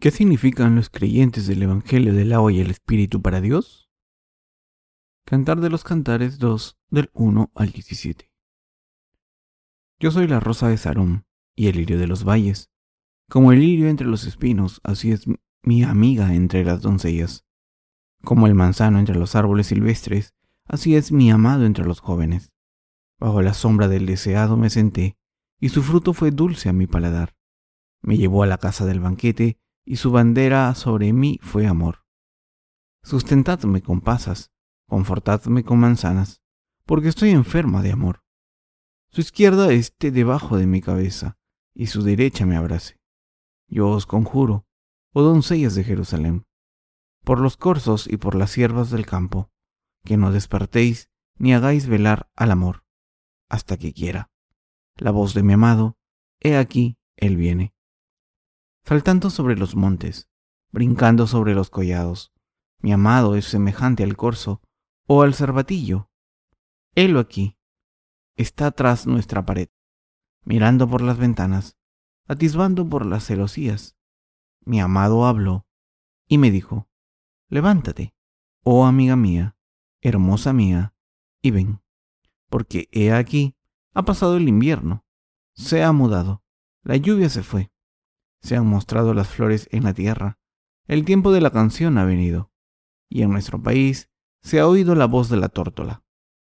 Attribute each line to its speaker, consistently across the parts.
Speaker 1: ¿Qué significan los creyentes del Evangelio del agua y el Espíritu para Dios? Cantar de los Cantares 2 del 1 al 17. Yo soy la rosa de Sarón y el lirio de los valles. Como el lirio entre los espinos, así es mi amiga entre las doncellas. Como el manzano entre los árboles silvestres, así es mi amado entre los jóvenes. Bajo la sombra del deseado me senté, y su fruto fue dulce a mi paladar. Me llevó a la casa del banquete, y su bandera sobre mí fue amor. Sustentadme con pasas, confortadme con manzanas, porque estoy enferma de amor. Su izquierda esté debajo de mi cabeza, y su derecha me abrace. Yo os conjuro, oh doncellas de Jerusalén, por los corzos y por las siervas del campo, que no despertéis ni hagáis velar al amor, hasta que quiera. La voz de mi amado, he aquí, él viene saltando sobre los montes, brincando sobre los collados. Mi amado es semejante al corzo o al cervatillo. Helo aquí. Está tras nuestra pared, mirando por las ventanas, atisbando por las celosías. Mi amado habló y me dijo, levántate, oh amiga mía, hermosa mía, y ven, porque he aquí, ha pasado el invierno, se ha mudado, la lluvia se fue, se han mostrado las flores en la tierra. El tiempo de la canción ha venido. Y en nuestro país se ha oído la voz de la tórtola.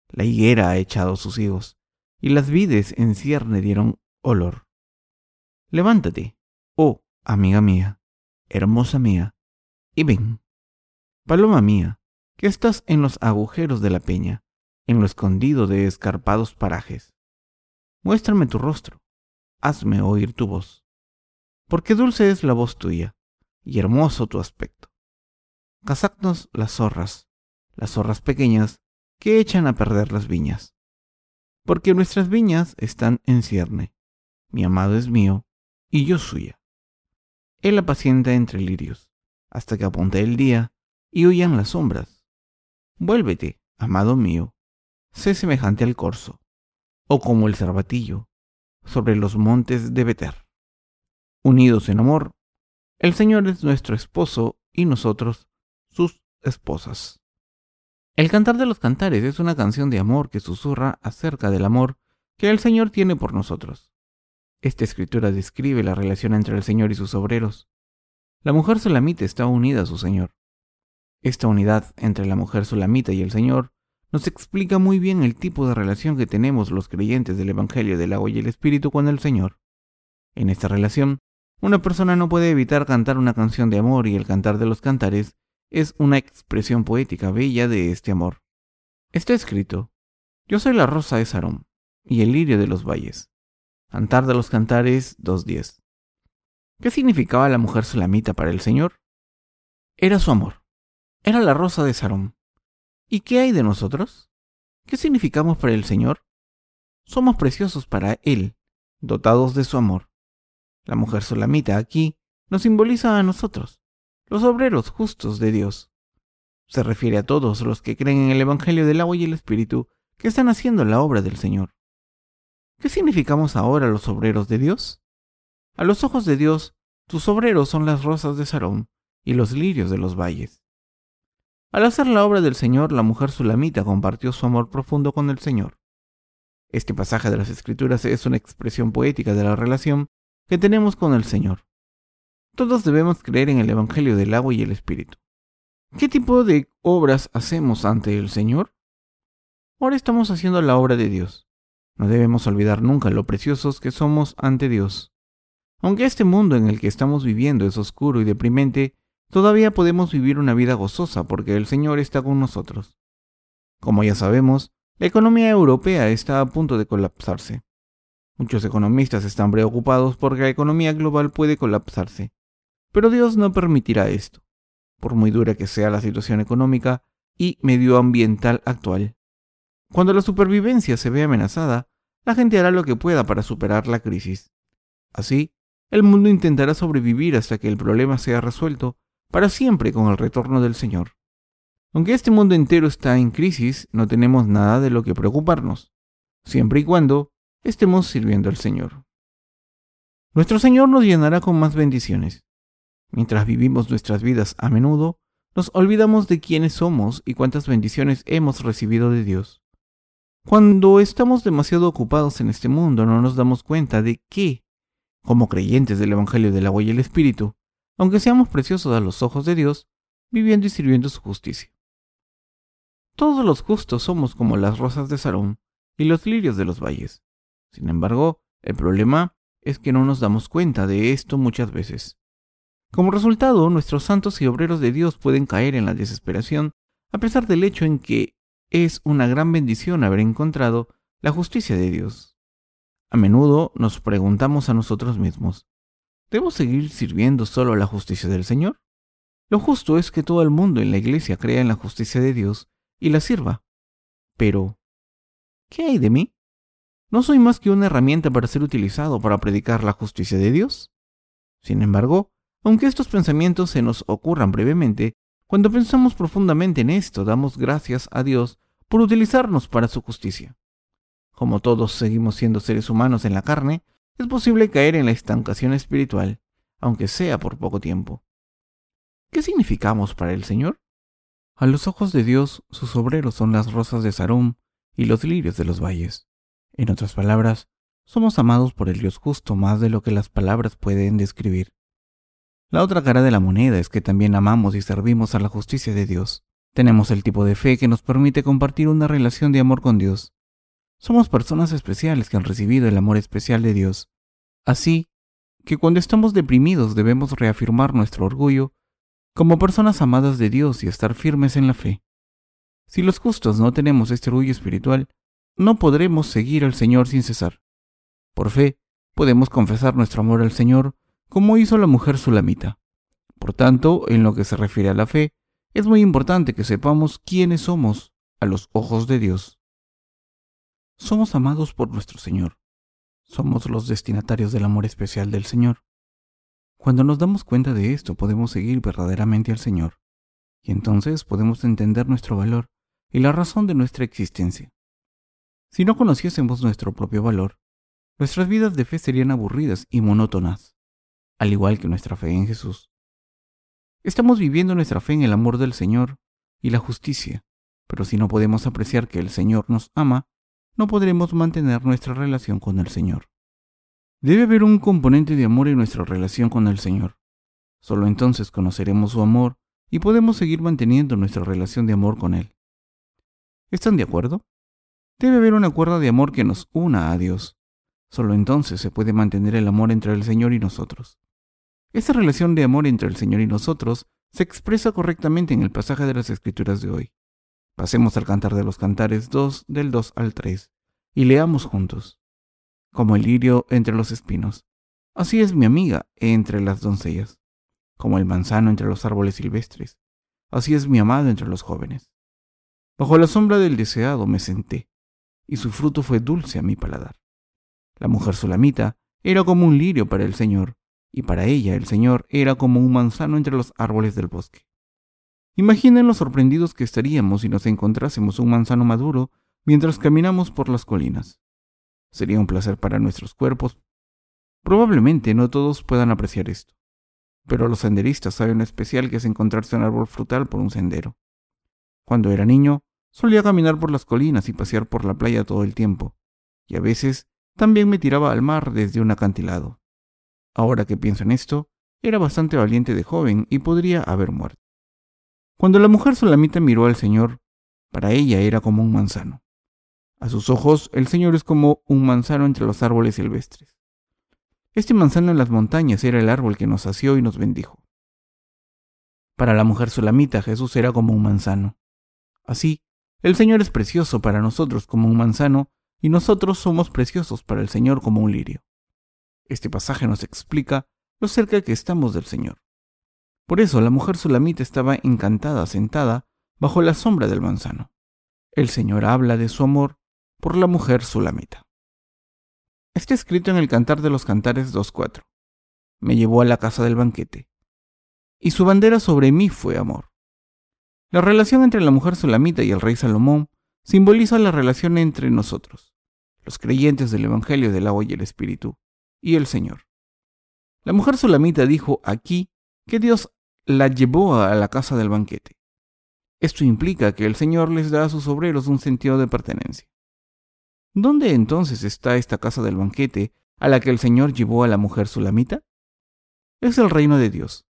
Speaker 1: La higuera ha echado sus higos, y las vides en cierne dieron olor. Levántate, oh amiga mía, hermosa mía, y ven. Paloma mía, que estás en los agujeros de la peña, en lo escondido de escarpados parajes. Muéstrame tu rostro, hazme oír tu voz porque dulce es la voz tuya y hermoso tu aspecto. Cazadnos las zorras, las zorras pequeñas que echan a perder las viñas. Porque nuestras viñas están en cierne, mi amado es mío y yo suya. Él apacienta entre lirios, hasta que apunte el día y huyan las sombras. Vuélvete, amado mío, sé semejante al corzo, o como el cervatillo, sobre los montes de Beter unidos en amor, el Señor es nuestro esposo y nosotros sus esposas. El Cantar de los Cantares es una canción de amor que susurra acerca del amor que el Señor tiene por nosotros. Esta escritura describe la relación entre el Señor y sus obreros. La mujer sulamita está unida a su Señor. Esta unidad entre la mujer sulamita y el Señor nos explica muy bien el tipo de relación que tenemos los creyentes del Evangelio del agua y el Espíritu con el Señor. En esta relación, una persona no puede evitar cantar una canción de amor y el cantar de los cantares es una expresión poética bella de este amor. Está escrito, Yo soy la rosa de Sarón y el lirio de los valles. Cantar de los cantares 2.10. ¿Qué significaba la mujer sulamita para el Señor? Era su amor. Era la rosa de Sarón. ¿Y qué hay de nosotros? ¿Qué significamos para el Señor? Somos preciosos para Él, dotados de su amor. La mujer solamita aquí nos simboliza a nosotros, los obreros justos de Dios. Se refiere a todos los que creen en el Evangelio del agua y el Espíritu que están haciendo la obra del Señor. ¿Qué significamos ahora los obreros de Dios? A los ojos de Dios, tus obreros son las rosas de Sarón y los lirios de los valles. Al hacer la obra del Señor, la mujer sulamita compartió su amor profundo con el Señor. Este pasaje de las Escrituras es una expresión poética de la relación que tenemos con el Señor. Todos debemos creer en el Evangelio del agua y el Espíritu. ¿Qué tipo de obras hacemos ante el Señor? Ahora estamos haciendo la obra de Dios. No debemos olvidar nunca lo preciosos que somos ante Dios. Aunque este mundo en el que estamos viviendo es oscuro y deprimente, todavía podemos vivir una vida gozosa porque el Señor está con nosotros. Como ya sabemos, la economía europea está a punto de colapsarse. Muchos economistas están preocupados porque la economía global puede colapsarse. Pero Dios no permitirá esto, por muy dura que sea la situación económica y medioambiental actual. Cuando la supervivencia se ve amenazada, la gente hará lo que pueda para superar la crisis. Así, el mundo intentará sobrevivir hasta que el problema sea resuelto para siempre con el retorno del Señor. Aunque este mundo entero está en crisis, no tenemos nada de lo que preocuparnos, siempre y cuando estemos sirviendo al Señor. Nuestro Señor nos llenará con más bendiciones. Mientras vivimos nuestras vidas a menudo, nos olvidamos de quiénes somos y cuántas bendiciones hemos recibido de Dios. Cuando estamos demasiado ocupados en este mundo no nos damos cuenta de que, como creyentes del Evangelio del agua y el Espíritu, aunque seamos preciosos a los ojos de Dios, viviendo y sirviendo su justicia. Todos los justos somos como las rosas de Sarón y los lirios de los valles. Sin embargo, el problema es que no nos damos cuenta de esto muchas veces. Como resultado, nuestros santos y obreros de Dios pueden caer en la desesperación, a pesar del hecho en que es una gran bendición haber encontrado la justicia de Dios. A menudo nos preguntamos a nosotros mismos, ¿debo seguir sirviendo solo la justicia del Señor? Lo justo es que todo el mundo en la iglesia crea en la justicia de Dios y la sirva. Pero, ¿qué hay de mí? ¿No soy más que una herramienta para ser utilizado para predicar la justicia de Dios? Sin embargo, aunque estos pensamientos se nos ocurran brevemente, cuando pensamos profundamente en esto, damos gracias a Dios por utilizarnos para su justicia. Como todos seguimos siendo seres humanos en la carne, es posible caer en la estancación espiritual, aunque sea por poco tiempo. ¿Qué significamos para el Señor? A los ojos de Dios, sus obreros son las rosas de Sarum y los lirios de los valles. En otras palabras, somos amados por el Dios justo más de lo que las palabras pueden describir. La otra cara de la moneda es que también amamos y servimos a la justicia de Dios. Tenemos el tipo de fe que nos permite compartir una relación de amor con Dios. Somos personas especiales que han recibido el amor especial de Dios. Así que cuando estamos deprimidos debemos reafirmar nuestro orgullo como personas amadas de Dios y estar firmes en la fe. Si los justos no tenemos este orgullo espiritual, no podremos seguir al Señor sin cesar. Por fe, podemos confesar nuestro amor al Señor como hizo la mujer sulamita. Por tanto, en lo que se refiere a la fe, es muy importante que sepamos quiénes somos a los ojos de Dios. Somos amados por nuestro Señor. Somos los destinatarios del amor especial del Señor. Cuando nos damos cuenta de esto, podemos seguir verdaderamente al Señor, y entonces podemos entender nuestro valor y la razón de nuestra existencia. Si no conociésemos nuestro propio valor, nuestras vidas de fe serían aburridas y monótonas al igual que nuestra fe en Jesús. Estamos viviendo nuestra fe en el amor del Señor y la justicia, pero si no podemos apreciar que el Señor nos ama, no podremos mantener nuestra relación con el Señor. Debe haber un componente de amor en nuestra relación con el Señor. Solo entonces conoceremos su amor y podemos seguir manteniendo nuestra relación de amor con Él. ¿Están de acuerdo? Debe haber una cuerda de amor que nos una a Dios. Solo entonces se puede mantener el amor entre el Señor y nosotros. Esa relación de amor entre el Señor y nosotros se expresa correctamente en el pasaje de las Escrituras de hoy. Pasemos al cantar de los cantares 2 del 2 al 3 y leamos juntos. Como el lirio entre los espinos, así es mi amiga entre las doncellas. Como el manzano entre los árboles silvestres, así es mi amado entre los jóvenes. Bajo la sombra del deseado me senté, y su fruto fue dulce a mi paladar. La mujer solamita era como un lirio para el Señor, y para ella el Señor era como un manzano entre los árboles del bosque. Imaginen lo sorprendidos que estaríamos si nos encontrásemos un manzano maduro mientras caminamos por las colinas. Sería un placer para nuestros cuerpos. Probablemente no todos puedan apreciar esto, pero los senderistas saben lo especial que es encontrarse un árbol frutal por un sendero. Cuando era niño, solía caminar por las colinas y pasear por la playa todo el tiempo, y a veces también me tiraba al mar desde un acantilado. Ahora que pienso en esto, era bastante valiente de joven y podría haber muerto. Cuando la mujer solamita miró al Señor, para ella era como un manzano. A sus ojos, el Señor es como un manzano entre los árboles silvestres. Este manzano en las montañas era el árbol que nos sació y nos bendijo. Para la mujer solamita, Jesús era como un manzano. Así, el Señor es precioso para nosotros como un manzano, y nosotros somos preciosos para el Señor como un lirio. Este pasaje nos explica lo cerca que estamos del Señor. Por eso la mujer sulamita estaba encantada sentada bajo la sombra del manzano. El Señor habla de su amor por la mujer sulamita. Está escrito en el Cantar de los Cantares 2.4. Me llevó a la casa del banquete, y su bandera sobre mí fue amor. La relación entre la mujer sulamita y el rey Salomón simboliza la relación entre nosotros, los creyentes del Evangelio del agua y el Espíritu, y el Señor. La mujer sulamita dijo aquí que Dios la llevó a la casa del banquete. Esto implica que el Señor les da a sus obreros un sentido de pertenencia. ¿Dónde entonces está esta casa del banquete a la que el Señor llevó a la mujer sulamita? Es el reino de Dios.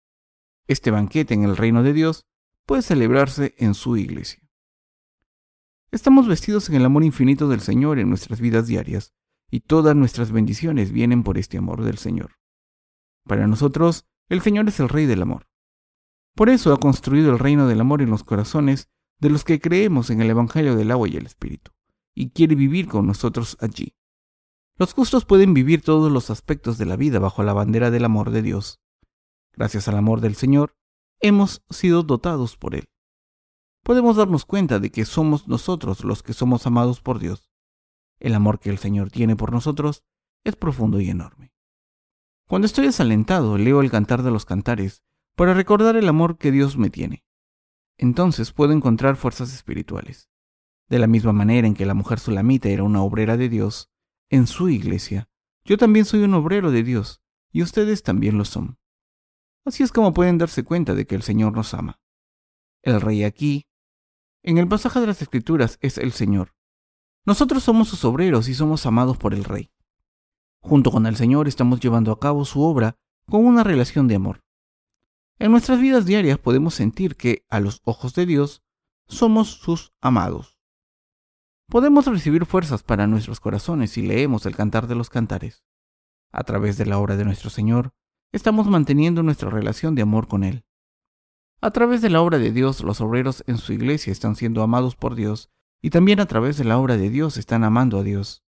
Speaker 1: Este banquete en el reino de Dios puede celebrarse en su iglesia. Estamos vestidos en el amor infinito del Señor en nuestras vidas diarias, y todas nuestras bendiciones vienen por este amor del Señor. Para nosotros, el Señor es el Rey del amor. Por eso ha construido el reino del amor en los corazones de los que creemos en el Evangelio del agua y el Espíritu, y quiere vivir con nosotros allí. Los justos pueden vivir todos los aspectos de la vida bajo la bandera del amor de Dios. Gracias al amor del Señor, hemos sido dotados por Él. Podemos darnos cuenta de que somos nosotros los que somos amados por Dios. El amor que el Señor tiene por nosotros es profundo y enorme. Cuando estoy desalentado, leo el cantar de los cantares para recordar el amor que Dios me tiene. Entonces puedo encontrar fuerzas espirituales. De la misma manera en que la mujer sulamita era una obrera de Dios, en su iglesia, yo también soy un obrero de Dios, y ustedes también lo son. Así es como pueden darse cuenta de que el Señor nos ama. El rey aquí, en el pasaje de las Escrituras, es el Señor. Nosotros somos sus obreros y somos amados por el rey. Junto con el Señor estamos llevando a cabo su obra con una relación de amor. En nuestras vidas diarias podemos sentir que, a los ojos de Dios, somos sus amados. Podemos recibir fuerzas para nuestros corazones si leemos el Cantar de los Cantares. A través de la obra de nuestro Señor, estamos manteniendo nuestra relación de amor con Él. A través de la obra de Dios, los obreros en su iglesia están siendo amados por Dios y también a través de la obra de Dios están amando a Dios.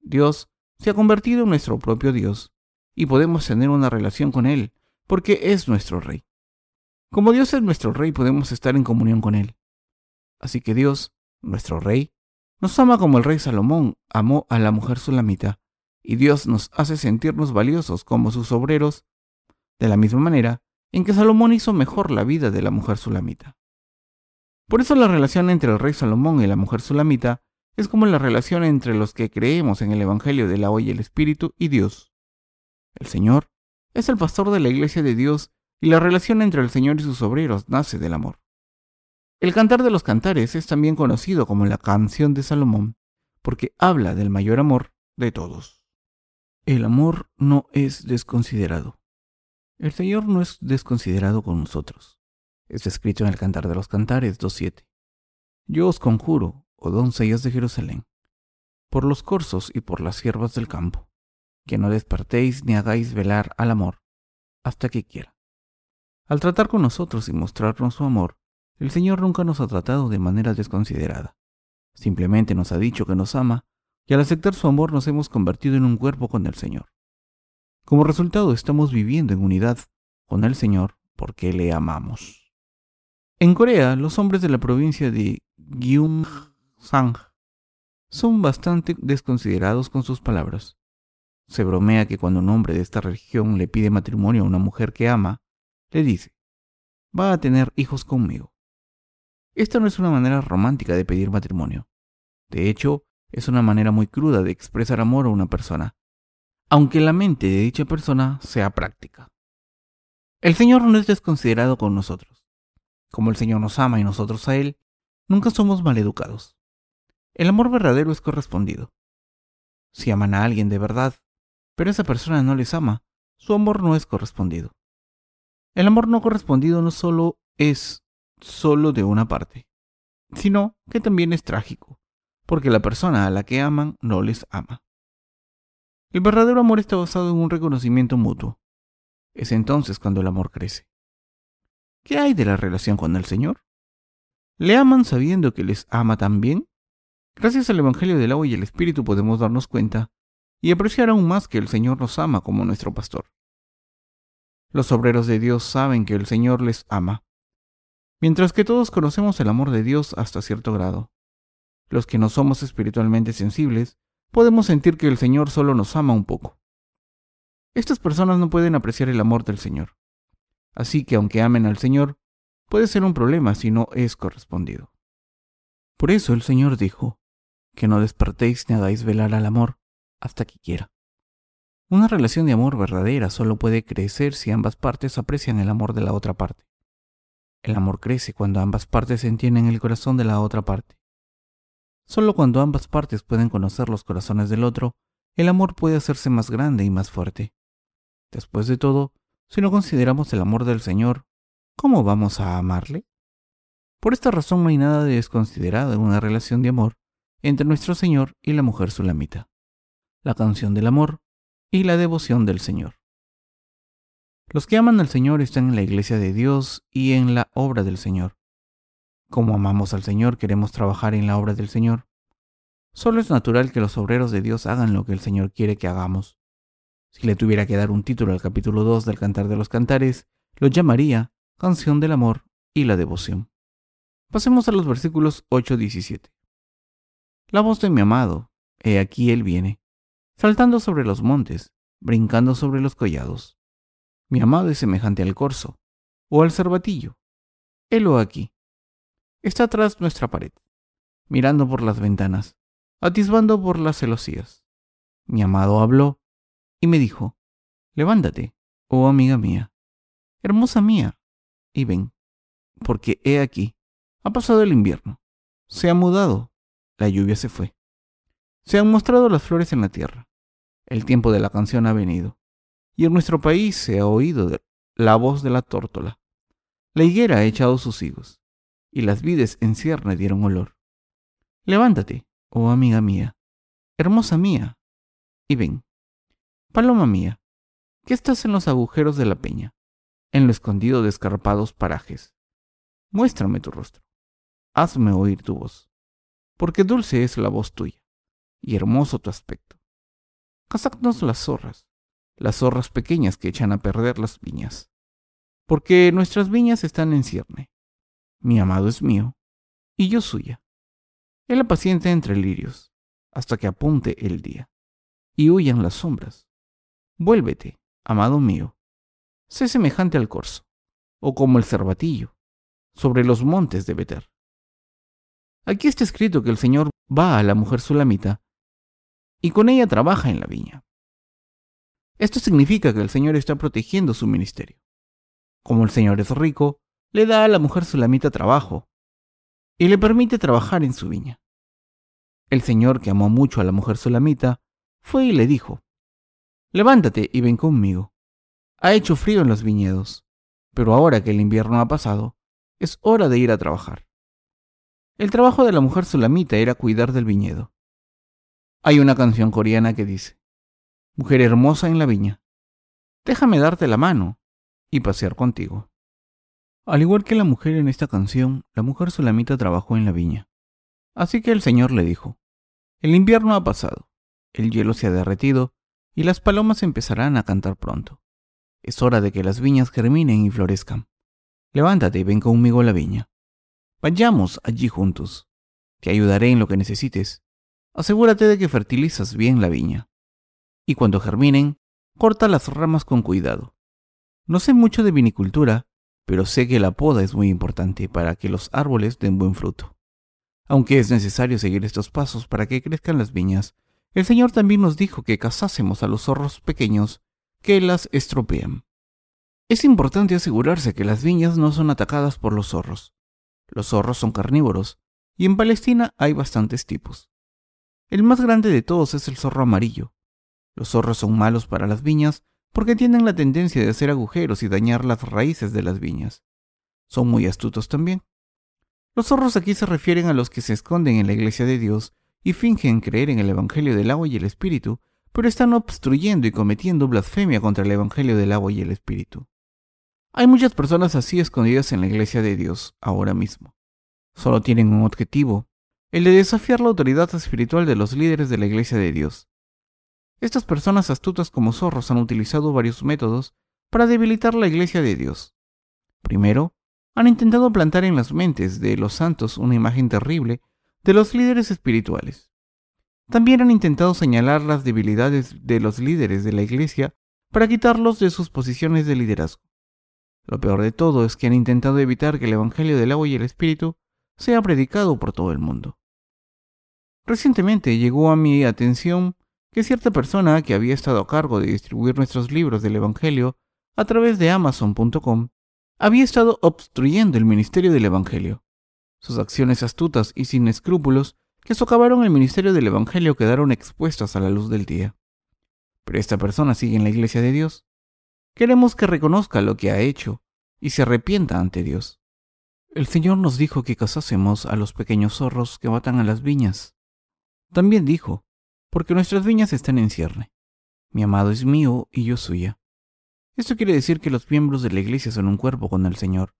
Speaker 1: Dios se ha convertido en nuestro propio Dios y podemos tener una relación con Él porque es nuestro Rey. Como Dios es nuestro Rey, podemos estar en comunión con Él. Así que Dios, nuestro Rey, nos ama como el Rey Salomón amó a la mujer sulamita y Dios nos hace sentirnos valiosos como sus obreros, de la misma manera en que Salomón hizo mejor la vida de la mujer sulamita. Por eso la relación entre el rey Salomón y la mujer sulamita es como la relación entre los que creemos en el Evangelio del agua y el Espíritu y Dios. El Señor es el pastor de la iglesia de Dios y la relación entre el Señor y sus obreros nace del amor. El cantar de los cantares es también conocido como la canción de Salomón, porque habla del mayor amor de todos. El amor no es desconsiderado. El Señor no es desconsiderado con nosotros. Está escrito en el Cantar de los Cantares 2.7. Yo os conjuro, oh doncellas de Jerusalén, por los corzos y por las siervas del campo, que no despertéis ni hagáis velar al amor hasta que quiera. Al tratar con nosotros y mostrarnos su amor, el Señor nunca nos ha tratado de manera desconsiderada. Simplemente nos ha dicho que nos ama y al aceptar su amor nos hemos convertido en un cuerpo con el Señor. Como resultado estamos viviendo en unidad con el Señor porque le amamos. En Corea, los hombres de la provincia de Gyeongsang son bastante desconsiderados con sus palabras. Se bromea que cuando un hombre de esta región le pide matrimonio a una mujer que ama, le dice, va a tener hijos conmigo. Esta no es una manera romántica de pedir matrimonio. De hecho, es una manera muy cruda de expresar amor a una persona, aunque la mente de dicha persona sea práctica. El Señor no es desconsiderado con nosotros. Como el Señor nos ama y nosotros a Él, nunca somos maleducados. El amor verdadero es correspondido. Si aman a alguien de verdad, pero esa persona no les ama, su amor no es correspondido. El amor no correspondido no solo es solo de una parte, sino que también es trágico, porque la persona a la que aman no les ama. El verdadero amor está basado en un reconocimiento mutuo. Es entonces cuando el amor crece. ¿Qué hay de la relación con el Señor? ¿Le aman sabiendo que les ama también? Gracias al Evangelio del agua y el Espíritu podemos darnos cuenta y apreciar aún más que el Señor nos ama como nuestro pastor. Los obreros de Dios saben que el Señor les ama, mientras que todos conocemos el amor de Dios hasta cierto grado. Los que no somos espiritualmente sensibles, podemos sentir que el Señor solo nos ama un poco. Estas personas no pueden apreciar el amor del Señor. Así que aunque amen al Señor, puede ser un problema si no es correspondido. Por eso el Señor dijo, que no despertéis ni hagáis velar al amor hasta que quiera. Una relación de amor verdadera solo puede crecer si ambas partes aprecian el amor de la otra parte. El amor crece cuando ambas partes entienden el corazón de la otra parte. Solo cuando ambas partes pueden conocer los corazones del otro, el amor puede hacerse más grande y más fuerte. Después de todo, si no consideramos el amor del Señor, ¿cómo vamos a amarle? Por esta razón no hay nada de desconsiderado en una relación de amor entre nuestro Señor y la mujer sulamita. La canción del amor y la devoción del Señor. Los que aman al Señor están en la iglesia de Dios y en la obra del Señor. Como amamos al Señor, queremos trabajar en la obra del Señor. Solo es natural que los obreros de Dios hagan lo que el Señor quiere que hagamos. Si le tuviera que dar un título al capítulo 2 del Cantar de los Cantares, lo llamaría Canción del Amor y la Devoción. Pasemos a los versículos 8-17. La voz de mi amado, he aquí él viene, saltando sobre los montes, brincando sobre los collados. Mi amado es semejante al corzo, o al cervatillo. Helo aquí. Está tras nuestra pared, mirando por las ventanas, atisbando por las celosías. Mi amado habló y me dijo, Levántate, oh amiga mía, hermosa mía, y ven, porque he aquí, ha pasado el invierno, se ha mudado, la lluvia se fue. Se han mostrado las flores en la tierra, el tiempo de la canción ha venido y en nuestro país se ha oído la voz de la tórtola. La higuera ha echado sus higos, y las vides en cierne dieron olor. Levántate, oh amiga mía, hermosa mía, y ven. Paloma mía, ¿qué estás en los agujeros de la peña, en lo escondido de escarpados parajes. Muéstrame tu rostro, hazme oír tu voz, porque dulce es la voz tuya, y hermoso tu aspecto. Cazadnos las zorras, las zorras pequeñas que echan a perder las viñas. Porque nuestras viñas están en cierne. Mi amado es mío, y yo suya. Él apacienta entre lirios, hasta que apunte el día, y huyan las sombras. Vuélvete, amado mío. Sé semejante al corzo, o como el cervatillo, sobre los montes de Beter. Aquí está escrito que el Señor va a la mujer sulamita, y con ella trabaja en la viña. Esto significa que el Señor está protegiendo su ministerio. Como el Señor es rico, le da a la mujer sulamita trabajo y le permite trabajar en su viña. El Señor, que amó mucho a la mujer sulamita, fue y le dijo, Levántate y ven conmigo. Ha hecho frío en los viñedos, pero ahora que el invierno ha pasado, es hora de ir a trabajar. El trabajo de la mujer sulamita era cuidar del viñedo. Hay una canción coreana que dice, mujer hermosa en la viña, déjame darte la mano y pasear contigo. Al igual que la mujer en esta canción, la mujer sulamita trabajó en la viña. Así que el Señor le dijo, el invierno ha pasado, el hielo se ha derretido y las palomas empezarán a cantar pronto. Es hora de que las viñas germinen y florezcan. Levántate y ven conmigo a la viña. Vayamos allí juntos. Te ayudaré en lo que necesites. Asegúrate de que fertilizas bien la viña y cuando germinen, corta las ramas con cuidado. No sé mucho de vinicultura, pero sé que la poda es muy importante para que los árboles den buen fruto. Aunque es necesario seguir estos pasos para que crezcan las viñas, el Señor también nos dijo que cazásemos a los zorros pequeños que las estropean. Es importante asegurarse que las viñas no son atacadas por los zorros. Los zorros son carnívoros, y en Palestina hay bastantes tipos. El más grande de todos es el zorro amarillo, los zorros son malos para las viñas porque tienen la tendencia de hacer agujeros y dañar las raíces de las viñas. Son muy astutos también. Los zorros aquí se refieren a los que se esconden en la iglesia de Dios y fingen creer en el Evangelio del agua y el Espíritu, pero están obstruyendo y cometiendo blasfemia contra el Evangelio del agua y el Espíritu. Hay muchas personas así escondidas en la iglesia de Dios ahora mismo. Solo tienen un objetivo, el de desafiar la autoridad espiritual de los líderes de la iglesia de Dios. Estas personas astutas como zorros han utilizado varios métodos para debilitar la iglesia de Dios. Primero, han intentado plantar en las mentes de los santos una imagen terrible de los líderes espirituales. También han intentado señalar las debilidades de los líderes de la iglesia para quitarlos de sus posiciones de liderazgo. Lo peor de todo es que han intentado evitar que el Evangelio del agua y el Espíritu sea predicado por todo el mundo. Recientemente llegó a mi atención que cierta persona que había estado a cargo de distribuir nuestros libros del Evangelio a través de amazon.com había estado obstruyendo el ministerio del Evangelio. Sus acciones astutas y sin escrúpulos que socavaron el ministerio del Evangelio quedaron expuestas a la luz del día. Pero esta persona sigue en la iglesia de Dios. Queremos que reconozca lo que ha hecho y se arrepienta ante Dios. El Señor nos dijo que casásemos a los pequeños zorros que matan a las viñas. También dijo, porque nuestras viñas están en cierne. Mi amado es mío y yo suya. Esto quiere decir que los miembros de la iglesia son un cuerpo con el Señor,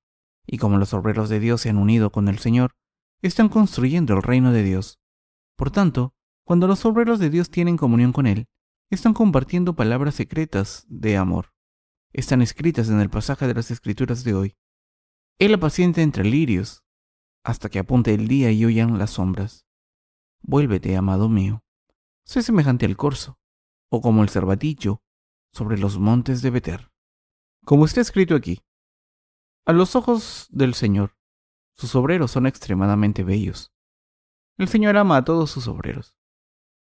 Speaker 1: y como los obreros de Dios se han unido con el Señor, están construyendo el reino de Dios. Por tanto, cuando los obreros de Dios tienen comunión con Él, están compartiendo palabras secretas de amor. Están escritas en el pasaje de las Escrituras de hoy. Él apacienta entre lirios, hasta que apunte el día y huyan las sombras. Vuélvete, amado mío. Sé semejante al corzo, o como el cervatillo, sobre los montes de Beter. Como está escrito aquí, a los ojos del Señor, sus obreros son extremadamente bellos. El Señor ama a todos sus obreros.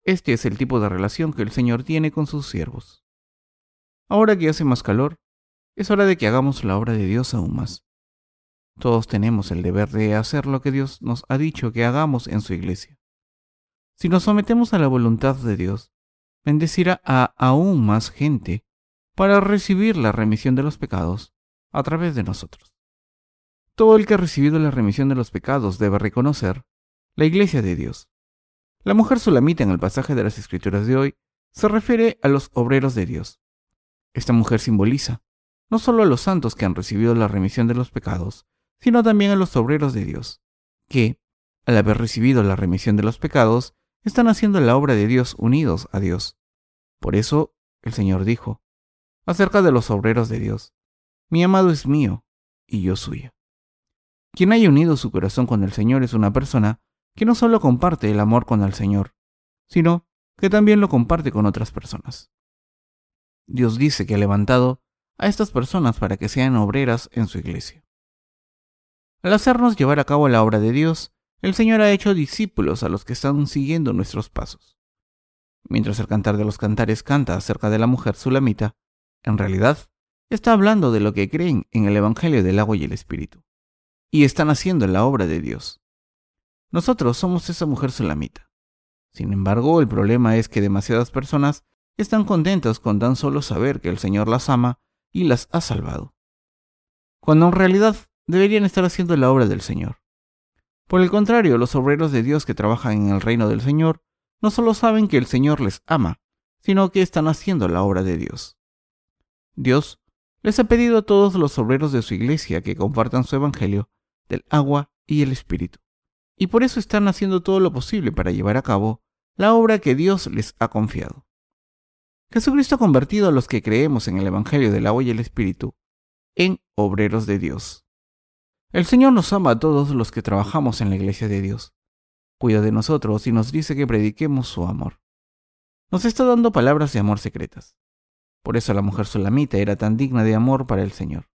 Speaker 1: Este es el tipo de relación que el Señor tiene con sus siervos. Ahora que hace más calor, es hora de que hagamos la obra de Dios aún más. Todos tenemos el deber de hacer lo que Dios nos ha dicho que hagamos en su iglesia. Si nos sometemos a la voluntad de Dios, bendecirá a aún más gente para recibir la remisión de los pecados a través de nosotros. Todo el que ha recibido la remisión de los pecados debe reconocer la iglesia de Dios. La mujer sulamita en el pasaje de las escrituras de hoy se refiere a los obreros de Dios. Esta mujer simboliza no solo a los santos que han recibido la remisión de los pecados, sino también a los obreros de Dios, que, al haber recibido la remisión de los pecados, están haciendo la obra de Dios unidos a Dios. Por eso el Señor dijo, acerca de los obreros de Dios, mi amado es mío y yo suyo. Quien haya unido su corazón con el Señor es una persona que no solo comparte el amor con el Señor, sino que también lo comparte con otras personas. Dios dice que ha levantado a estas personas para que sean obreras en su iglesia. Al hacernos llevar a cabo la obra de Dios, el Señor ha hecho discípulos a los que están siguiendo nuestros pasos. Mientras el cantar de los cantares canta acerca de la mujer sulamita, en realidad está hablando de lo que creen en el Evangelio del agua y el Espíritu, y están haciendo la obra de Dios. Nosotros somos esa mujer sulamita. Sin embargo, el problema es que demasiadas personas están contentas con tan solo saber que el Señor las ama y las ha salvado, cuando en realidad deberían estar haciendo la obra del Señor. Por el contrario, los obreros de Dios que trabajan en el reino del Señor no solo saben que el Señor les ama, sino que están haciendo la obra de Dios. Dios les ha pedido a todos los obreros de su iglesia que compartan su Evangelio del agua y el Espíritu, y por eso están haciendo todo lo posible para llevar a cabo la obra que Dios les ha confiado. Jesucristo ha convertido a los que creemos en el Evangelio del agua y el Espíritu en obreros de Dios. El Señor nos ama a todos los que trabajamos en la iglesia de Dios. Cuida de nosotros y nos dice que prediquemos su amor. Nos está dando palabras de amor secretas. Por eso la mujer solamita era tan digna de amor para el Señor.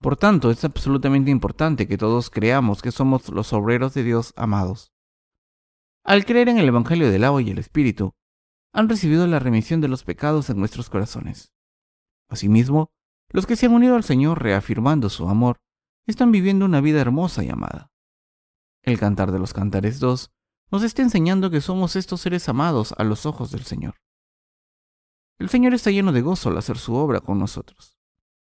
Speaker 1: Por tanto, es absolutamente importante que todos creamos que somos los obreros de Dios amados. Al creer en el Evangelio del agua y el Espíritu, han recibido la remisión de los pecados en nuestros corazones. Asimismo, los que se han unido al Señor reafirmando su amor, están viviendo una vida hermosa y amada. El Cantar de los Cantares 2 nos está enseñando que somos estos seres amados a los ojos del Señor. El Señor está lleno de gozo al hacer su obra con nosotros.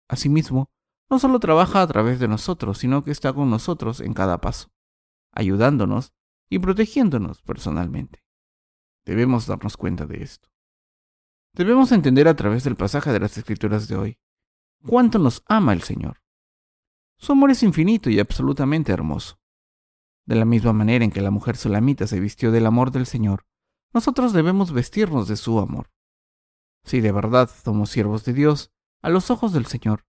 Speaker 1: Asimismo, no solo trabaja a través de nosotros, sino que está con nosotros en cada paso, ayudándonos y protegiéndonos personalmente. Debemos darnos cuenta de esto. Debemos entender a través del pasaje de las Escrituras de hoy cuánto nos ama el Señor. Su amor es infinito y absolutamente hermoso. De la misma manera en que la mujer solamita se vistió del amor del Señor, nosotros debemos vestirnos de su amor. Si de verdad somos siervos de Dios, a los ojos del Señor,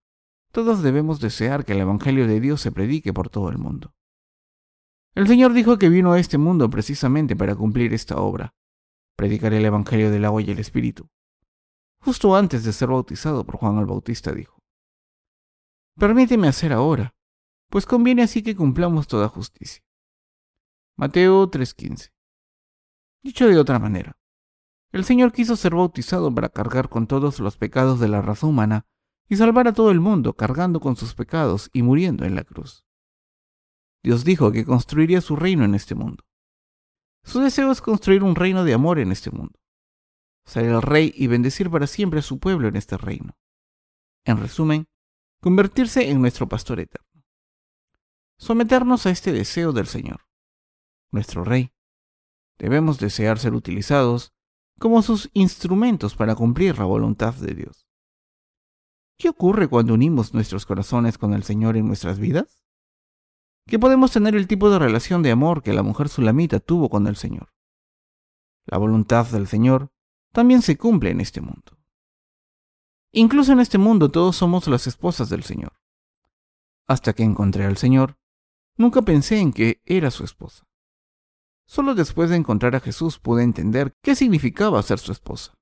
Speaker 1: todos debemos desear que el Evangelio de Dios se predique por todo el mundo. El Señor dijo que vino a este mundo precisamente para cumplir esta obra, predicar el Evangelio del agua y el Espíritu. Justo antes de ser bautizado por Juan el Bautista dijo, Permíteme hacer ahora, pues conviene así que cumplamos toda justicia. Mateo 3:15. Dicho de otra manera, El Señor quiso ser bautizado para cargar con todos los pecados de la raza humana y salvar a todo el mundo cargando con sus pecados y muriendo en la cruz. Dios dijo que construiría su reino en este mundo. Su deseo es construir un reino de amor en este mundo, ser el rey y bendecir para siempre a su pueblo en este reino. En resumen, convertirse en nuestro pastor eterno. Someternos a este deseo del Señor, nuestro rey. Debemos desear ser utilizados como sus instrumentos para cumplir la voluntad de Dios. ¿Qué ocurre cuando unimos nuestros corazones con el Señor en nuestras vidas? Que podemos tener el tipo de relación de amor que la mujer sulamita tuvo con el Señor. La voluntad del Señor también se cumple en este mundo. Incluso en este mundo todos somos las esposas del Señor. Hasta que encontré al Señor, nunca pensé en que era su esposa. Solo después de encontrar a Jesús pude entender qué significaba ser su esposa.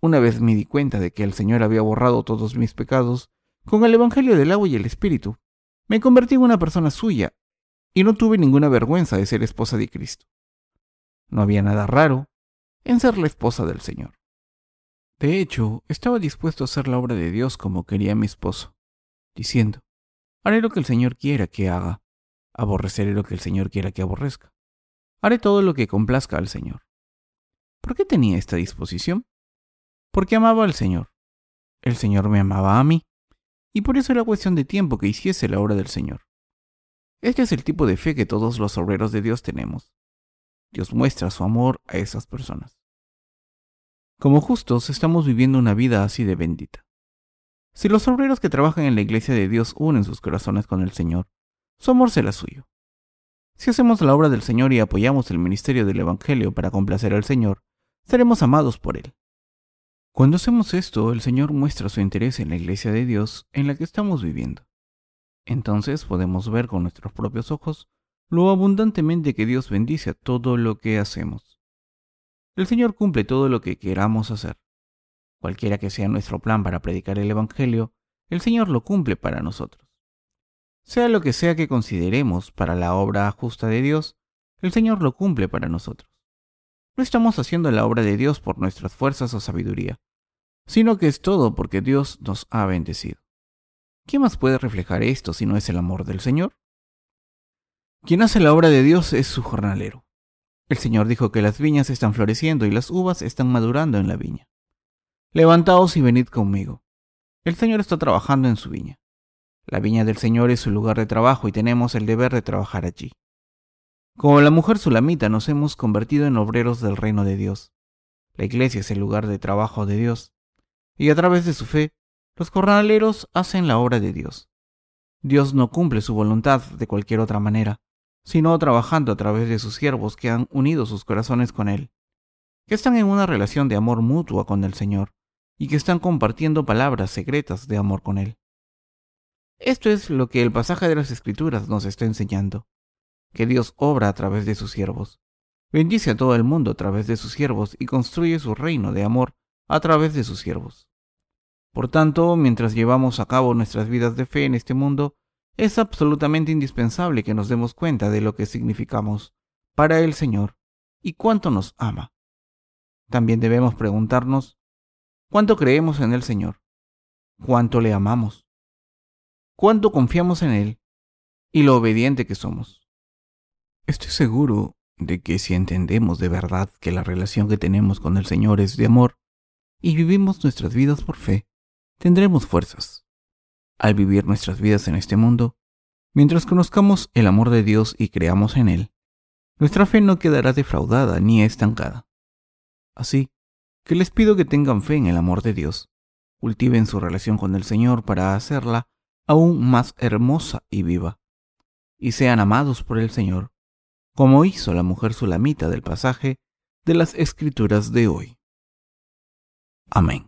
Speaker 1: Una vez me di cuenta de que el Señor había borrado todos mis pecados, con el Evangelio del agua y el Espíritu, me convertí en una persona suya y no tuve ninguna vergüenza de ser esposa de Cristo. No había nada raro en ser la esposa del Señor. De hecho, estaba dispuesto a hacer la obra de Dios como quería mi esposo, diciendo, haré lo que el Señor quiera que haga, aborreceré lo que el Señor quiera que aborrezca. Haré todo lo que complazca al Señor. ¿Por qué tenía esta disposición? Porque amaba al Señor. El Señor me amaba a mí, y por eso era cuestión de tiempo que hiciese la obra del Señor. Este es el tipo de fe que todos los obreros de Dios tenemos. Dios muestra su amor a esas personas. Como justos estamos viviendo una vida así de bendita. Si los obreros que trabajan en la iglesia de Dios unen sus corazones con el Señor, su amor será suyo. Si hacemos la obra del Señor y apoyamos el ministerio del Evangelio para complacer al Señor, seremos amados por Él. Cuando hacemos esto, el Señor muestra su interés en la iglesia de Dios en la que estamos viviendo. Entonces podemos ver con nuestros propios ojos lo abundantemente que Dios bendice a todo lo que hacemos. El Señor cumple todo lo que queramos hacer. Cualquiera que sea nuestro plan para predicar el Evangelio, el Señor lo cumple para nosotros. Sea lo que sea que consideremos para la obra justa de Dios, el Señor lo cumple para nosotros. No estamos haciendo la obra de Dios por nuestras fuerzas o sabiduría, sino que es todo porque Dios nos ha bendecido. ¿Qué más puede reflejar esto si no es el amor del Señor? Quien hace la obra de Dios es su jornalero. El Señor dijo que las viñas están floreciendo y las uvas están madurando en la viña. Levantaos y venid conmigo. El Señor está trabajando en su viña. La viña del Señor es su lugar de trabajo y tenemos el deber de trabajar allí. Como la mujer sulamita nos hemos convertido en obreros del reino de Dios. La iglesia es el lugar de trabajo de Dios. Y a través de su fe, los jornaleros hacen la obra de Dios. Dios no cumple su voluntad de cualquier otra manera sino trabajando a través de sus siervos que han unido sus corazones con Él, que están en una relación de amor mutua con el Señor y que están compartiendo palabras secretas de amor con Él. Esto es lo que el pasaje de las Escrituras nos está enseñando, que Dios obra a través de sus siervos, bendice a todo el mundo a través de sus siervos y construye su reino de amor a través de sus siervos. Por tanto, mientras llevamos a cabo nuestras vidas de fe en este mundo, es absolutamente indispensable que nos demos cuenta de lo que significamos para el Señor y cuánto nos ama. También debemos preguntarnos, ¿cuánto creemos en el Señor? ¿Cuánto le amamos? ¿Cuánto confiamos en Él? Y lo obediente que somos. Estoy seguro de que si entendemos de verdad que la relación que tenemos con el Señor es de amor y vivimos nuestras vidas por fe, tendremos fuerzas al vivir nuestras vidas en este mundo, mientras conozcamos el amor de Dios y creamos en Él, nuestra fe no quedará defraudada ni estancada. Así que les pido que tengan fe en el amor de Dios, cultiven su relación con el Señor para hacerla aún más hermosa y viva, y sean amados por el Señor, como hizo la mujer sulamita del pasaje de las Escrituras de hoy. Amén.